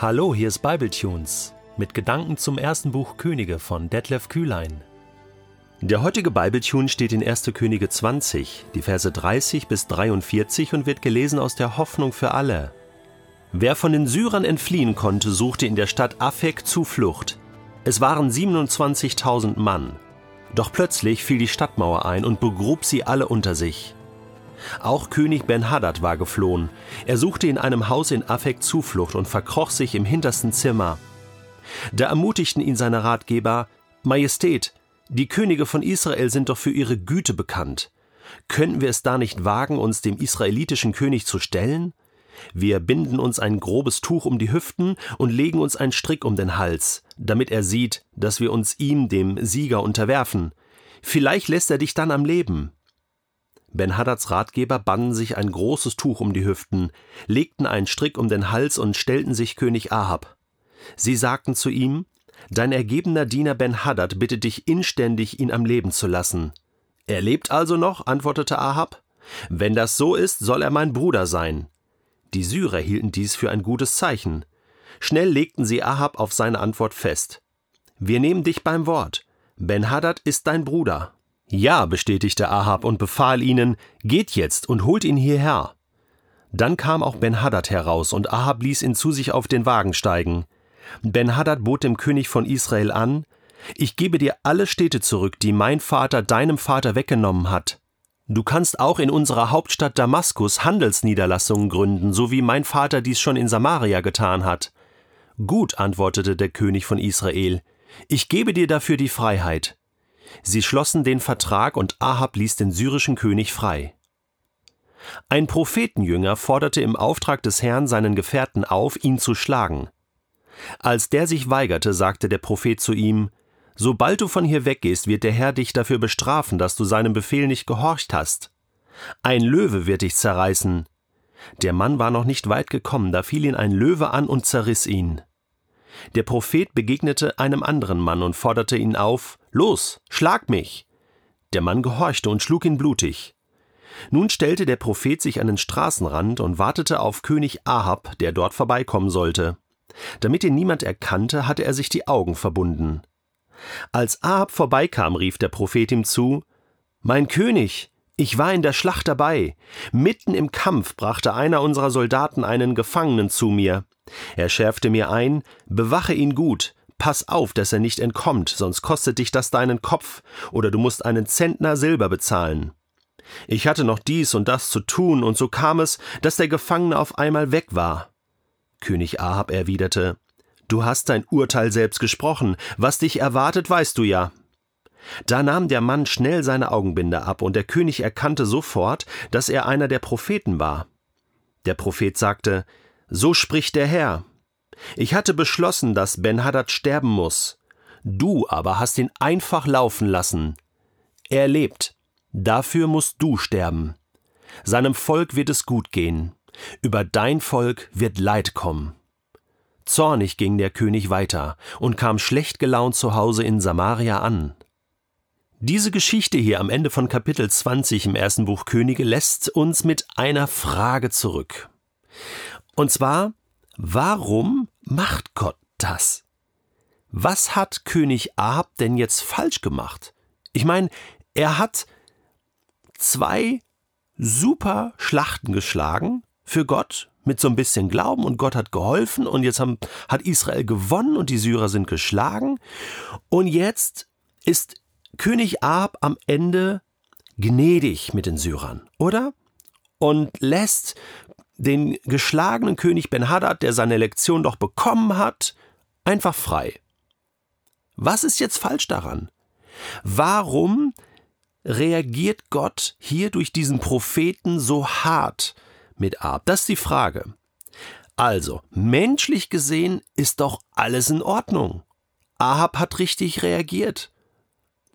Hallo, hier ist Bibletunes mit Gedanken zum ersten Buch Könige von Detlef Kühlein. Der heutige Bibletune steht in 1. Könige 20, die Verse 30 bis 43 und wird gelesen aus der Hoffnung für alle. Wer von den Syrern entfliehen konnte, suchte in der Stadt Afek Zuflucht. Es waren 27.000 Mann. Doch plötzlich fiel die Stadtmauer ein und begrub sie alle unter sich. Auch König Ben-Hadad war geflohen. Er suchte in einem Haus in Afek Zuflucht und verkroch sich im hintersten Zimmer. Da ermutigten ihn seine Ratgeber: Majestät, die Könige von Israel sind doch für ihre Güte bekannt. Könnten wir es da nicht wagen, uns dem israelitischen König zu stellen? Wir binden uns ein grobes Tuch um die Hüften und legen uns einen Strick um den Hals, damit er sieht, dass wir uns ihm, dem Sieger, unterwerfen. Vielleicht lässt er dich dann am Leben. Ben-Hadads Ratgeber banden sich ein großes Tuch um die Hüften, legten einen Strick um den Hals und stellten sich König Ahab. Sie sagten zu ihm: Dein ergebener Diener Ben-Hadad bittet dich inständig, ihn am Leben zu lassen. Er lebt also noch, antwortete Ahab. Wenn das so ist, soll er mein Bruder sein. Die Syrer hielten dies für ein gutes Zeichen. Schnell legten sie Ahab auf seine Antwort fest. Wir nehmen dich beim Wort. Ben-Hadad ist dein Bruder. Ja, bestätigte Ahab und befahl ihnen, geht jetzt und holt ihn hierher. Dann kam auch Ben-Hadad heraus und Ahab ließ ihn zu sich auf den Wagen steigen. Ben-Hadad bot dem König von Israel an, ich gebe dir alle Städte zurück, die mein Vater deinem Vater weggenommen hat. Du kannst auch in unserer Hauptstadt Damaskus Handelsniederlassungen gründen, so wie mein Vater dies schon in Samaria getan hat. Gut, antwortete der König von Israel, ich gebe dir dafür die Freiheit. Sie schlossen den Vertrag und Ahab ließ den syrischen König frei. Ein Prophetenjünger forderte im Auftrag des Herrn seinen Gefährten auf, ihn zu schlagen. Als der sich weigerte, sagte der Prophet zu ihm Sobald du von hier weggehst, wird der Herr dich dafür bestrafen, dass du seinem Befehl nicht gehorcht hast. Ein Löwe wird dich zerreißen. Der Mann war noch nicht weit gekommen, da fiel ihn ein Löwe an und zerriss ihn. Der Prophet begegnete einem anderen Mann und forderte ihn auf Los, schlag mich. Der Mann gehorchte und schlug ihn blutig. Nun stellte der Prophet sich an den Straßenrand und wartete auf König Ahab, der dort vorbeikommen sollte. Damit ihn niemand erkannte, hatte er sich die Augen verbunden. Als Ahab vorbeikam, rief der Prophet ihm zu Mein König, ich war in der Schlacht dabei. Mitten im Kampf brachte einer unserer Soldaten einen Gefangenen zu mir. Er schärfte mir ein Bewache ihn gut, pass auf, dass er nicht entkommt, sonst kostet dich das deinen Kopf, oder du musst einen Zentner Silber bezahlen. Ich hatte noch dies und das zu tun, und so kam es, dass der Gefangene auf einmal weg war. König Ahab erwiderte Du hast dein Urteil selbst gesprochen, was dich erwartet, weißt du ja. Da nahm der Mann schnell seine Augenbinde ab, und der König erkannte sofort, dass er einer der Propheten war. Der Prophet sagte So spricht der Herr. Ich hatte beschlossen, dass Ben-Hadad sterben muss. Du aber hast ihn einfach laufen lassen. Er lebt. Dafür musst du sterben. Seinem Volk wird es gut gehen. Über dein Volk wird Leid kommen. Zornig ging der König weiter und kam schlecht gelaunt zu Hause in Samaria an. Diese Geschichte hier am Ende von Kapitel 20 im ersten Buch Könige lässt uns mit einer Frage zurück. Und zwar, warum macht Gott das? Was hat König Ahab denn jetzt falsch gemacht? Ich meine, er hat zwei super Schlachten geschlagen für Gott mit so ein bisschen Glauben und Gott hat geholfen und jetzt haben, hat Israel gewonnen und die Syrer sind geschlagen und jetzt ist König Ahab am Ende gnädig mit den Syrern, oder? Und lässt den geschlagenen König Ben-Hadad, der seine Lektion doch bekommen hat, einfach frei. Was ist jetzt falsch daran? Warum reagiert Gott hier durch diesen Propheten so hart mit Ab? Das ist die Frage. Also, menschlich gesehen ist doch alles in Ordnung. Ahab hat richtig reagiert.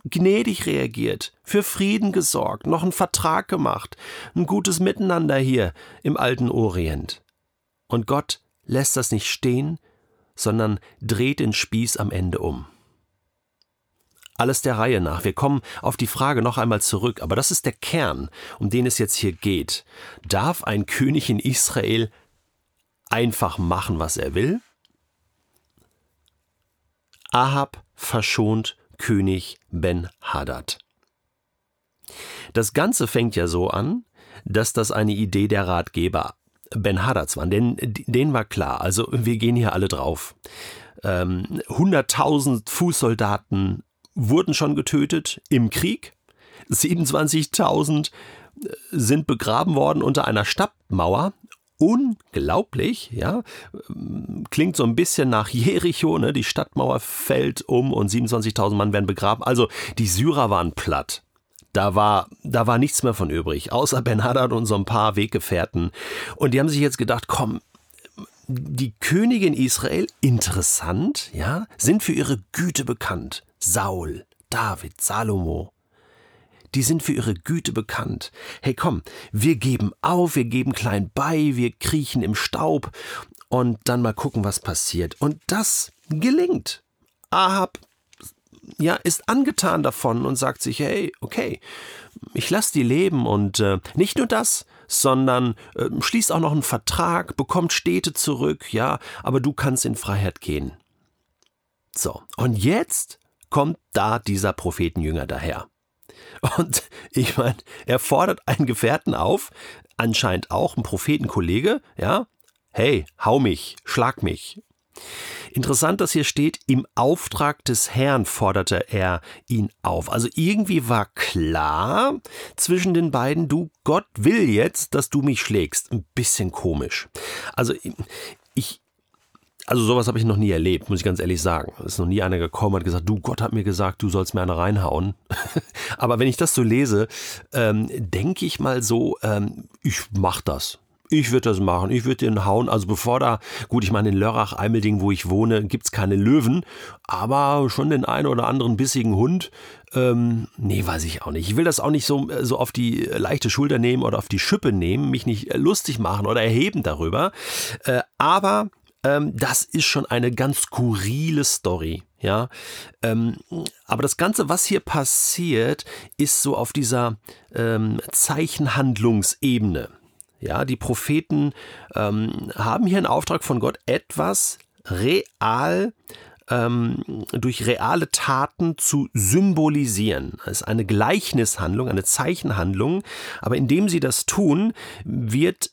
Gnädig reagiert, für Frieden gesorgt, noch einen Vertrag gemacht, ein gutes Miteinander hier im alten Orient. Und Gott lässt das nicht stehen, sondern dreht den Spieß am Ende um. Alles der Reihe nach. Wir kommen auf die Frage noch einmal zurück, aber das ist der Kern, um den es jetzt hier geht. Darf ein König in Israel einfach machen, was er will? Ahab verschont König Ben-Hadad. Das Ganze fängt ja so an, dass das eine Idee der Ratgeber Ben-Hadads war, denn denen war klar, also wir gehen hier alle drauf. Ähm, 100.000 Fußsoldaten wurden schon getötet im Krieg, 27.000 sind begraben worden unter einer Stadtmauer unglaublich, ja. Klingt so ein bisschen nach Jericho, ne? Die Stadtmauer fällt um und 27.000 Mann werden begraben. Also die Syrer waren platt. Da war, da war nichts mehr von übrig, außer Ben Hadad und so ein paar Weggefährten. Und die haben sich jetzt gedacht, komm, die Königin Israel, interessant, ja, sind für ihre Güte bekannt. Saul, David, Salomo, die sind für ihre Güte bekannt. Hey komm, wir geben auf, wir geben klein bei, wir kriechen im Staub und dann mal gucken, was passiert. Und das gelingt. Ahab ja, ist angetan davon und sagt sich, hey, okay, ich lasse die leben und äh, nicht nur das, sondern äh, schließt auch noch einen Vertrag, bekommt Städte zurück, ja, aber du kannst in Freiheit gehen. So, und jetzt kommt da dieser Prophetenjünger daher. Und ich meine, er fordert einen Gefährten auf, anscheinend auch ein Prophetenkollege, ja, hey, hau mich, schlag mich. Interessant, dass hier steht, im Auftrag des Herrn forderte er ihn auf. Also irgendwie war klar zwischen den beiden, du, Gott will jetzt, dass du mich schlägst. Ein bisschen komisch. Also ich, also sowas habe ich noch nie erlebt, muss ich ganz ehrlich sagen. Es ist noch nie einer gekommen und gesagt, du Gott hat mir gesagt, du sollst mir eine reinhauen. Aber wenn ich das so lese, ähm, denke ich mal so, ähm, ich mach das. Ich würde das machen, ich würde den hauen. Also bevor da, gut, ich meine, in Lörrach, Eimelding, wo ich wohne, gibt es keine Löwen, aber schon den einen oder anderen bissigen Hund. Ähm, nee, weiß ich auch nicht. Ich will das auch nicht so, so auf die leichte Schulter nehmen oder auf die Schippe nehmen, mich nicht lustig machen oder erheben darüber. Äh, aber ähm, das ist schon eine ganz skurrile Story. Ja, ähm, aber das Ganze, was hier passiert, ist so auf dieser ähm, Zeichenhandlungsebene. Ja, die Propheten ähm, haben hier einen Auftrag von Gott, etwas real ähm, durch reale Taten zu symbolisieren. Es ist eine Gleichnishandlung, eine Zeichenhandlung, aber indem sie das tun, wird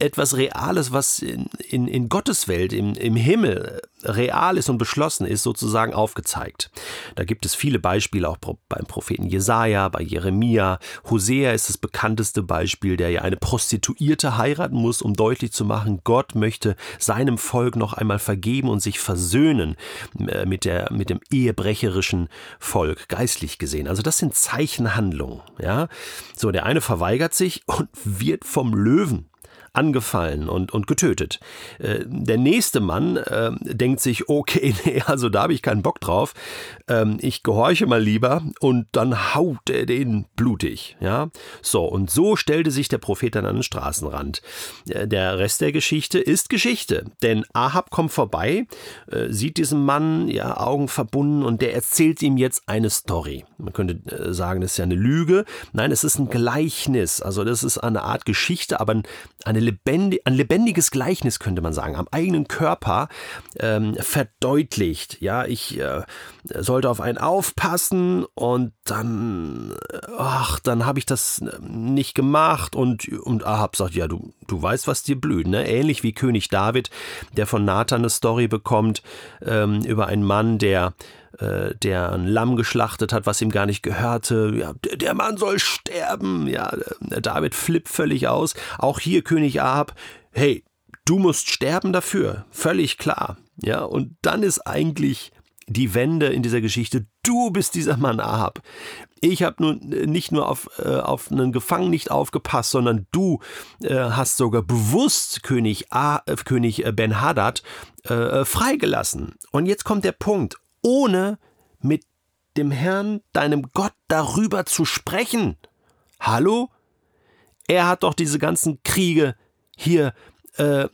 etwas Reales, was in, in, in Gottes Welt, im, im Himmel real ist und beschlossen ist, sozusagen aufgezeigt. Da gibt es viele Beispiele, auch beim Propheten Jesaja, bei Jeremia. Hosea ist das bekannteste Beispiel, der ja eine Prostituierte heiraten muss, um deutlich zu machen, Gott möchte seinem Volk noch einmal vergeben und sich versöhnen äh, mit, der, mit dem ehebrecherischen Volk, geistlich gesehen. Also das sind Zeichenhandlungen, ja. So, der eine verweigert sich und wird vom Löwen angefallen und, und getötet. Äh, der nächste Mann äh, denkt sich, okay, nee, also da habe ich keinen Bock drauf. Ähm, ich gehorche mal lieber und dann haut er den blutig. Ja, so und so stellte sich der Prophet dann an den Straßenrand. Äh, der Rest der Geschichte ist Geschichte, denn Ahab kommt vorbei, äh, sieht diesen Mann, ja Augen verbunden und der erzählt ihm jetzt eine Story. Man könnte äh, sagen, das ist ja eine Lüge. Nein, es ist ein Gleichnis. Also das ist eine Art Geschichte, aber eine eine lebendig, ein lebendiges Gleichnis, könnte man sagen, am eigenen Körper ähm, verdeutlicht. Ja, ich äh, sollte auf einen aufpassen und dann, ach, dann habe ich das nicht gemacht und, und Ahab sagt, ja, du, du weißt, was dir blüht, ne? Ähnlich wie König David, der von Nathan eine Story bekommt ähm, über einen Mann, der äh, der ein Lamm geschlachtet hat, was ihm gar nicht gehörte. Ja, der Mann soll sterben. Ja, David flippt völlig aus. Auch hier König Ahab. Hey, du musst sterben dafür. Völlig klar. Ja, und dann ist eigentlich die Wende in dieser Geschichte. Du bist dieser Mann Ahab. Ich habe nun nicht nur auf, äh, auf einen Gefangenen nicht aufgepasst, sondern du äh, hast sogar bewusst König, äh, König Ben Hadad äh, freigelassen. Und jetzt kommt der Punkt ohne mit dem Herrn, deinem Gott, darüber zu sprechen. Hallo? Er hat doch diese ganzen Kriege hier äh,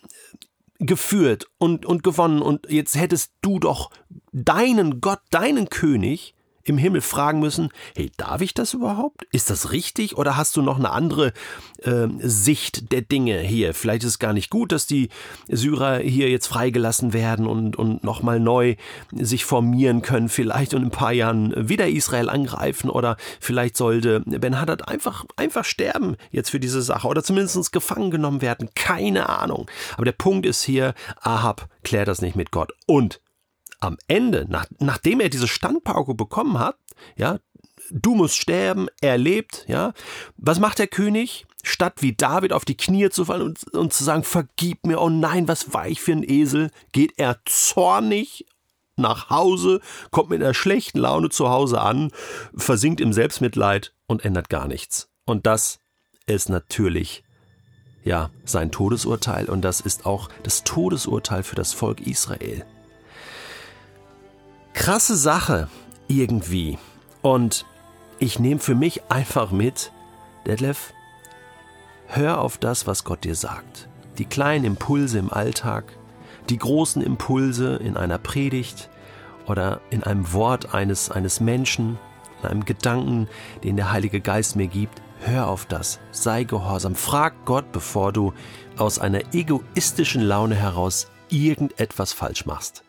geführt und, und gewonnen und jetzt hättest du doch deinen Gott, deinen König im Himmel fragen müssen, hey, darf ich das überhaupt? Ist das richtig? Oder hast du noch eine andere äh, Sicht der Dinge hier? Vielleicht ist es gar nicht gut, dass die Syrer hier jetzt freigelassen werden und, und nochmal neu sich formieren können, vielleicht und in ein paar Jahren wieder Israel angreifen. Oder vielleicht sollte Ben Haddad einfach, einfach sterben jetzt für diese Sache oder zumindest gefangen genommen werden. Keine Ahnung. Aber der Punkt ist hier, Ahab klärt das nicht mit Gott. Und am Ende, nach, nachdem er diese Standpauke bekommen hat, ja, du musst sterben, er lebt, ja, was macht der König? Statt wie David auf die Knie zu fallen und, und zu sagen, vergib mir, oh nein, was war ich für ein Esel, geht er zornig nach Hause, kommt mit einer schlechten Laune zu Hause an, versinkt im Selbstmitleid und ändert gar nichts. Und das ist natürlich ja sein Todesurteil und das ist auch das Todesurteil für das Volk Israel krasse Sache irgendwie. Und ich nehme für mich einfach mit, Detlef, hör auf das, was Gott dir sagt. Die kleinen Impulse im Alltag, die großen Impulse in einer Predigt oder in einem Wort eines, eines Menschen, in einem Gedanken, den der Heilige Geist mir gibt. Hör auf das, sei gehorsam, frag Gott, bevor du aus einer egoistischen Laune heraus irgendetwas falsch machst.